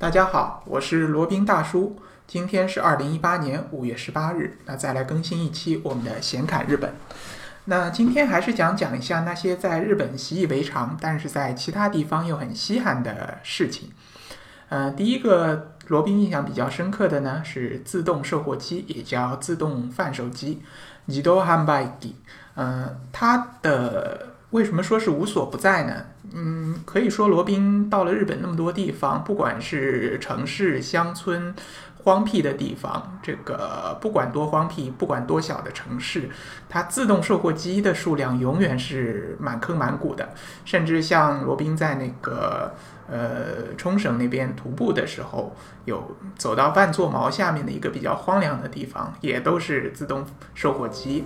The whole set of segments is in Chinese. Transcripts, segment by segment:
大家好，我是罗宾大叔。今天是二零一八年五月十八日，那再来更新一期我们的闲侃日本。那今天还是讲讲一下那些在日本习以为常，但是在其他地方又很稀罕的事情。呃，第一个罗宾印象比较深刻的呢是自动售货机，也叫自动贩售机 z d o h a n b a i 嗯，它的为什么说是无所不在呢？嗯，可以说罗宾到了日本那么多地方，不管是城市、乡村、荒僻的地方，这个不管多荒僻，不管多小的城市，它自动售货机的数量永远是满坑满谷的。甚至像罗宾在那个呃冲绳那边徒步的时候，有走到半座毛下面的一个比较荒凉的地方，也都是自动售货机。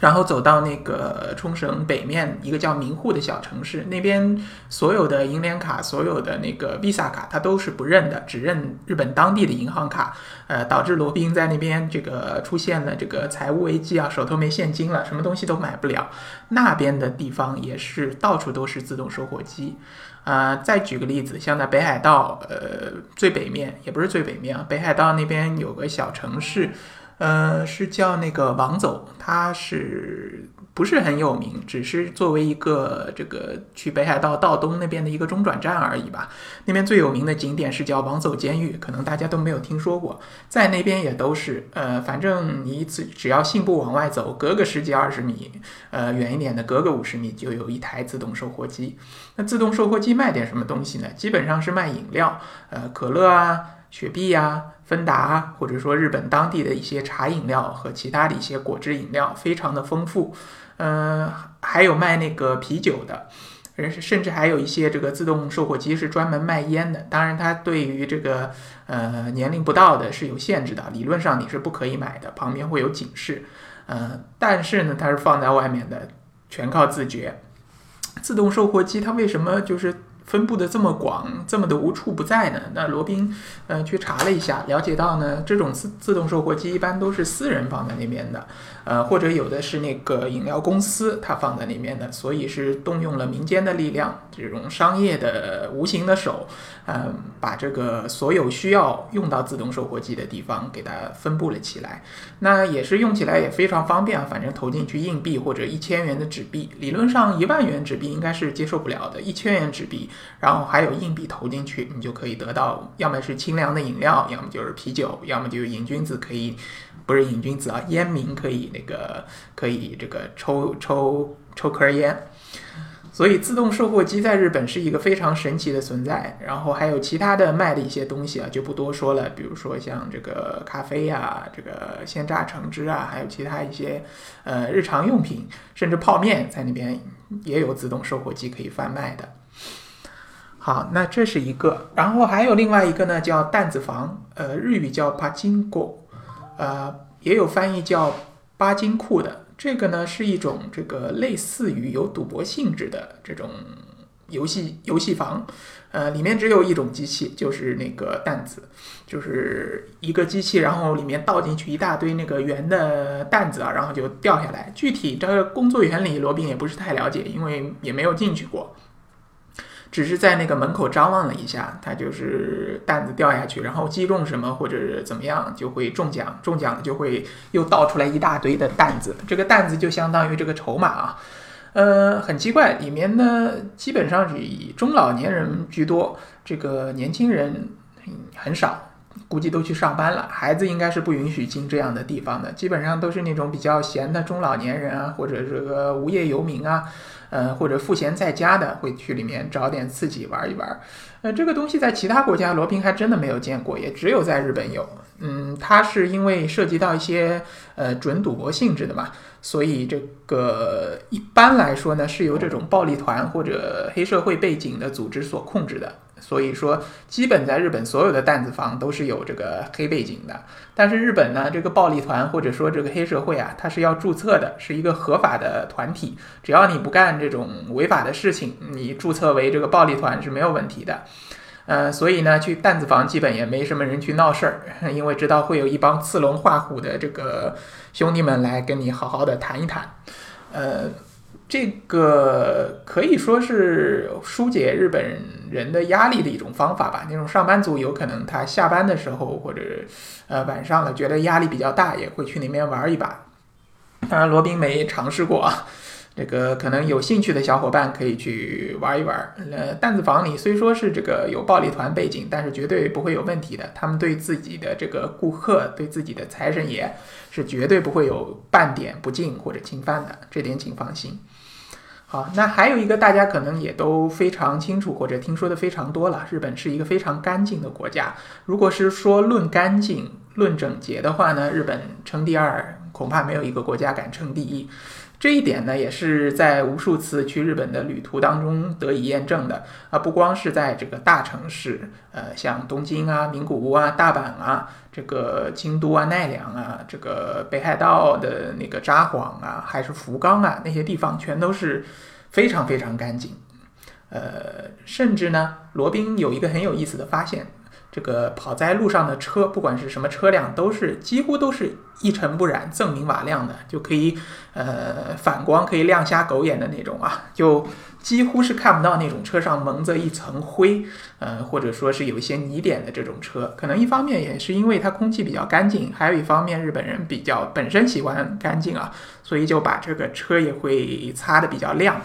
然后走到那个冲绳北面一个叫名护的小城市，那边所有的银联卡、所有的那个 Visa 卡，它都是不认的，只认日本当地的银行卡。呃，导致罗宾在那边这个出现了这个财务危机啊，手头没现金了，什么东西都买不了。那边的地方也是到处都是自动售货机。啊，再举个例子，像在北海道，呃，最北面也不是最北面啊，北海道那边有个小城市。呃，是叫那个王走，它是不是很有名？只是作为一个这个去北海道道东那边的一个中转站而已吧。那边最有名的景点是叫王走监狱，可能大家都没有听说过。在那边也都是，呃，反正你只只要信步往外走，隔个十几二十米，呃，远一点的隔个五十米就有一台自动售货机。那自动售货机卖点什么东西呢？基本上是卖饮料，呃，可乐啊。雪碧呀，芬达，或者说日本当地的一些茶饮料和其他的一些果汁饮料，非常的丰富。嗯，还有卖那个啤酒的，甚至还有一些这个自动售货机是专门卖烟的。当然，它对于这个呃年龄不到的是有限制的，理论上你是不可以买的，旁边会有警示。嗯，但是呢，它是放在外面的，全靠自觉。自动售货机它为什么就是？分布的这么广，这么的无处不在呢？那罗宾，呃，去查了一下，了解到呢，这种自自动售货机一般都是私人放在那边的，呃，或者有的是那个饮料公司它放在那边的，所以是动用了民间的力量，这种商业的无形的手，嗯，把这个所有需要用到自动售货机的地方给它分布了起来。那也是用起来也非常方便啊，反正投进去硬币或者一千元的纸币，理论上一万元纸币应该是接受不了的，一千元纸币。然后还有硬币投进去，你就可以得到，要么是清凉的饮料，要么就是啤酒，要么就是瘾君子可以，不是瘾君子啊，烟民可以那个可以这个抽抽抽颗烟。所以自动售货机在日本是一个非常神奇的存在。然后还有其他的卖的一些东西啊，就不多说了，比如说像这个咖啡呀，这个鲜榨橙汁啊，还有其他一些呃日常用品，甚至泡面在那边也有自动售货机可以贩卖的。好，那这是一个，然后还有另外一个呢，叫蛋子房，呃，日语叫巴金锅，呃，也有翻译叫巴金库的。这个呢是一种这个类似于有赌博性质的这种游戏游戏房，呃，里面只有一种机器，就是那个蛋子，就是一个机器，然后里面倒进去一大堆那个圆的蛋子啊，然后就掉下来。具体这个工作原理，罗宾也不是太了解，因为也没有进去过。只是在那个门口张望了一下，他就是担子掉下去，然后击中什么或者怎么样就会中奖，中奖就会又倒出来一大堆的担子，这个担子就相当于这个筹码啊。呃，很奇怪，里面呢基本上是以中老年人居多，这个年轻人很少，估计都去上班了，孩子应该是不允许进这样的地方的，基本上都是那种比较闲的中老年人啊，或者这个无业游民啊。呃，或者赋闲在家的会去里面找点刺激玩一玩，呃，这个东西在其他国家罗平还真的没有见过，也只有在日本有。嗯，它是因为涉及到一些呃准赌博性质的嘛，所以这个一般来说呢是由这种暴力团或者黑社会背景的组织所控制的。所以说，基本在日本所有的担子房都是有这个黑背景的。但是日本呢，这个暴力团或者说这个黑社会啊，它是要注册的，是一个合法的团体。只要你不干这种违法的事情，你注册为这个暴力团是没有问题的。呃，所以呢，去担子房基本也没什么人去闹事儿，因为知道会有一帮刺龙画虎的这个兄弟们来跟你好好的谈一谈。呃。这个可以说是疏解日本人的压力的一种方法吧。那种上班族有可能他下班的时候或者呃晚上了，觉得压力比较大，也会去那边玩一把。当然，罗宾没尝试过啊。这个可能有兴趣的小伙伴可以去玩一玩。呃，弹子房里虽说是这个有暴力团背景，但是绝对不会有问题的。他们对自己的这个顾客，对自己的财神爷是绝对不会有半点不敬或者侵犯的，这点请放心。好，那还有一个大家可能也都非常清楚或者听说的非常多了，日本是一个非常干净的国家。如果是说论干净、论整洁的话呢，日本称第二，恐怕没有一个国家敢称第一。这一点呢，也是在无数次去日本的旅途当中得以验证的啊！不光是在这个大城市，呃，像东京啊、名古屋啊、大阪啊、这个京都啊、奈良啊、这个北海道的那个札幌啊，还是福冈啊，那些地方全都是非常非常干净。呃，甚至呢，罗宾有一个很有意思的发现。这个跑在路上的车，不管是什么车辆，都是几乎都是一尘不染、锃明瓦亮的，就可以呃反光，可以亮瞎狗眼的那种啊，就几乎是看不到那种车上蒙着一层灰，呃或者说是有一些泥点的这种车。可能一方面也是因为它空气比较干净，还有一方面日本人比较本身喜欢干净啊，所以就把这个车也会擦的比较亮。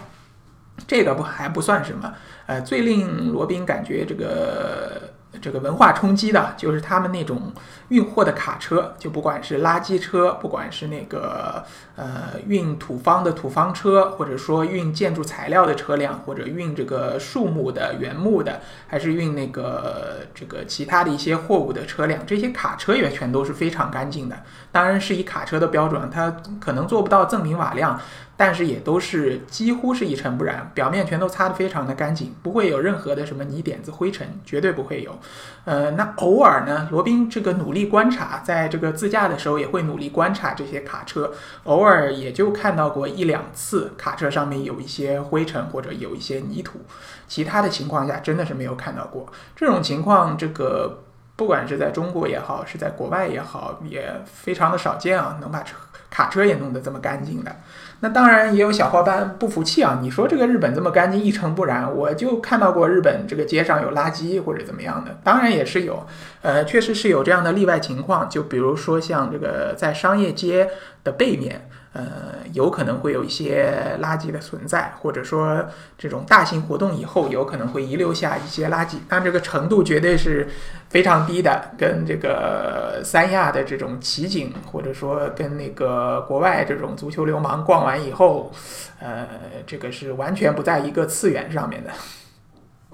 这个不还不算什么，呃，最令罗宾感觉这个。这个文化冲击的，就是他们那种运货的卡车，就不管是垃圾车，不管是那个呃运土方的土方车，或者说运建筑材料的车辆，或者运这个树木的原木的，还是运那个这个其他的一些货物的车辆，这些卡车也全都是非常干净的。当然是以卡车的标准，它可能做不到锃明瓦亮。但是也都是几乎是一尘不染，表面全都擦得非常的干净，不会有任何的什么泥点子、灰尘，绝对不会有。呃，那偶尔呢，罗宾这个努力观察，在这个自驾的时候也会努力观察这些卡车，偶尔也就看到过一两次卡车上面有一些灰尘或者有一些泥土，其他的情况下真的是没有看到过这种情况。这个不管是在中国也好，是在国外也好，也非常的少见啊，能把车卡车也弄得这么干净的。那当然也有小伙伴不服气啊！你说这个日本这么干净一尘不染，我就看到过日本这个街上有垃圾或者怎么样的，当然也是有，呃，确实是有这样的例外情况，就比如说像这个在商业街的背面。呃，有可能会有一些垃圾的存在，或者说这种大型活动以后有可能会遗留下一些垃圾，但这个程度绝对是非常低的，跟这个三亚的这种奇景，或者说跟那个国外这种足球流氓逛完以后，呃，这个是完全不在一个次元上面的。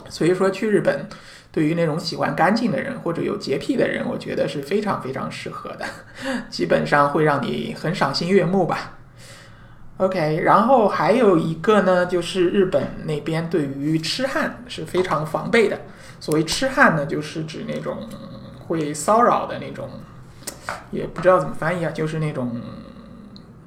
所以说去日本。对于那种喜欢干净的人或者有洁癖的人，我觉得是非常非常适合的，基本上会让你很赏心悦目吧。OK，然后还有一个呢，就是日本那边对于痴汉是非常防备的。所谓痴汉呢，就是指那种会骚扰的那种，也不知道怎么翻译啊，就是那种。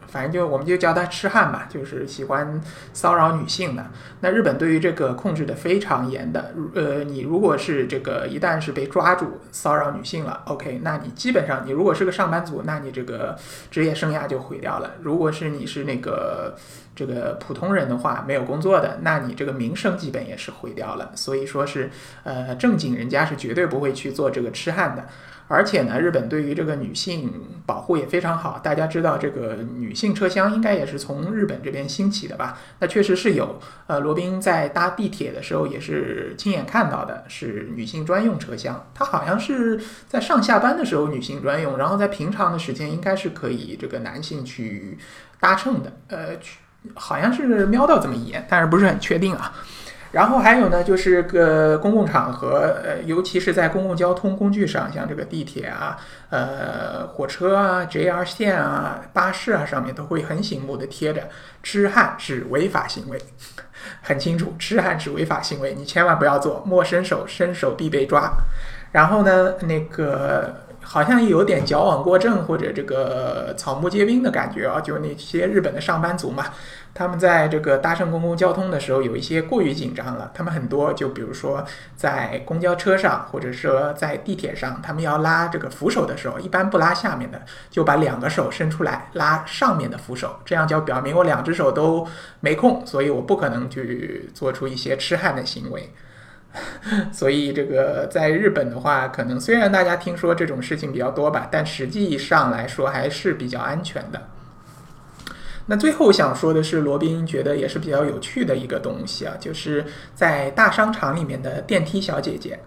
反正就我们就叫他痴汉吧，就是喜欢骚扰女性的。那日本对于这个控制的非常严的，呃，你如果是这个一旦是被抓住骚扰女性了，OK，那你基本上你如果是个上班族，那你这个职业生涯就毁掉了。如果是你是那个这个普通人的话，没有工作的，那你这个名声基本也是毁掉了。所以说是，呃，正经人家是绝对不会去做这个痴汉的。而且呢，日本对于这个女性保护也非常好。大家知道，这个女性车厢应该也是从日本这边兴起的吧？那确实是有。呃，罗宾在搭地铁的时候也是亲眼看到的，是女性专用车厢。它好像是在上下班的时候女性专用，然后在平常的时间应该是可以这个男性去搭乘的。呃，好像是瞄到这么一眼，但是不是很确定啊。然后还有呢，就是个公共场合，呃，尤其是在公共交通工具上，像这个地铁啊、呃，火车啊、JR 线啊、巴士啊，上面都会很醒目的贴着“痴汉是违法行为”，很清楚，“痴汉是违法行为”，你千万不要做，莫伸手，伸手必被抓。然后呢，那个。好像有点矫枉过正或者这个草木皆兵的感觉啊，就那些日本的上班族嘛，他们在这个搭乘公共交通的时候有一些过于紧张了。他们很多就比如说在公交车上或者说在地铁上，他们要拉这个扶手的时候，一般不拉下面的，就把两个手伸出来拉上面的扶手，这样就表明我两只手都没空，所以我不可能去做出一些痴汉的行为。所以，这个在日本的话，可能虽然大家听说这种事情比较多吧，但实际上来说还是比较安全的。那最后想说的是，罗宾觉得也是比较有趣的一个东西啊，就是在大商场里面的电梯小姐姐。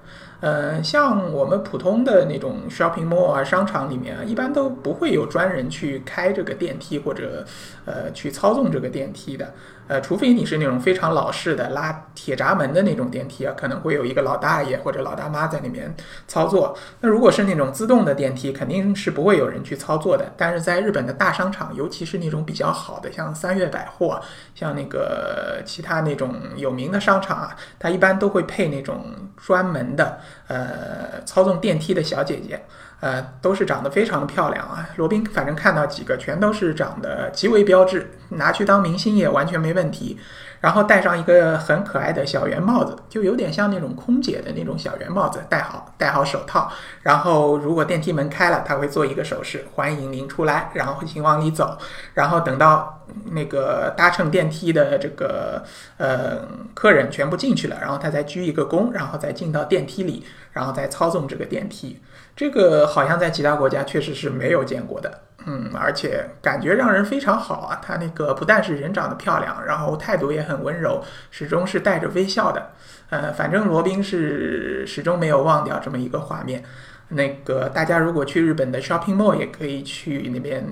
呃，像我们普通的那种 shopping mall 啊，商场里面啊，一般都不会有专人去开这个电梯或者呃去操纵这个电梯的。呃，除非你是那种非常老式的拉铁闸门的那种电梯啊，可能会有一个老大爷或者老大妈在里面操作。那如果是那种自动的电梯，肯定是不会有人去操作的。但是在日本的大商场，尤其是那种比较好的，像三月百货，像那个其他那种有名的商场啊，它一般都会配那种专门的呃操纵电梯的小姐姐。呃，都是长得非常的漂亮啊！罗宾反正看到几个，全都是长得极为标致，拿去当明星也完全没问题。然后戴上一个很可爱的小圆帽子，就有点像那种空姐的那种小圆帽子，戴好，戴好手套。然后如果电梯门开了，他会做一个手势，欢迎您出来，然后请往里走。然后等到那个搭乘电梯的这个呃客人全部进去了，然后他再鞠一个躬，然后再进到电梯里，然后再操纵这个电梯。这个好像在其他国家确实是没有见过的，嗯，而且感觉让人非常好啊。他那个不但是人长得漂亮，然后态度也很温柔，始终是带着微笑的。呃，反正罗宾是始终没有忘掉这么一个画面。那个大家如果去日本的 shopping mall，也可以去那边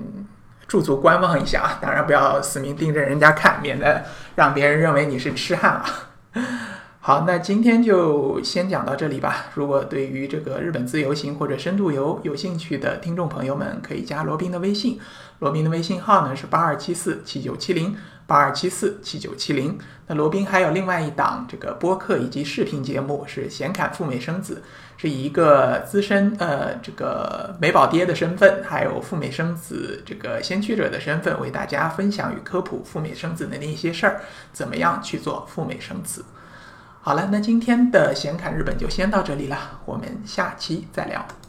驻足观望一下啊。当然不要死命盯着人家看，免得让别人认为你是痴汉啊。好，那今天就先讲到这里吧。如果对于这个日本自由行或者深度游有兴趣的听众朋友们，可以加罗宾的微信。罗宾的微信号呢是八二七四七九七零八二七四七九七零。那罗宾还有另外一档这个播客以及视频节目是显侃赴美生子，是以一个资深呃这个美宝爹的身份，还有赴美生子这个先驱者的身份，为大家分享与科普赴美生子的那些事儿，怎么样去做赴美生子。好了，那今天的显侃日本就先到这里了，我们下期再聊。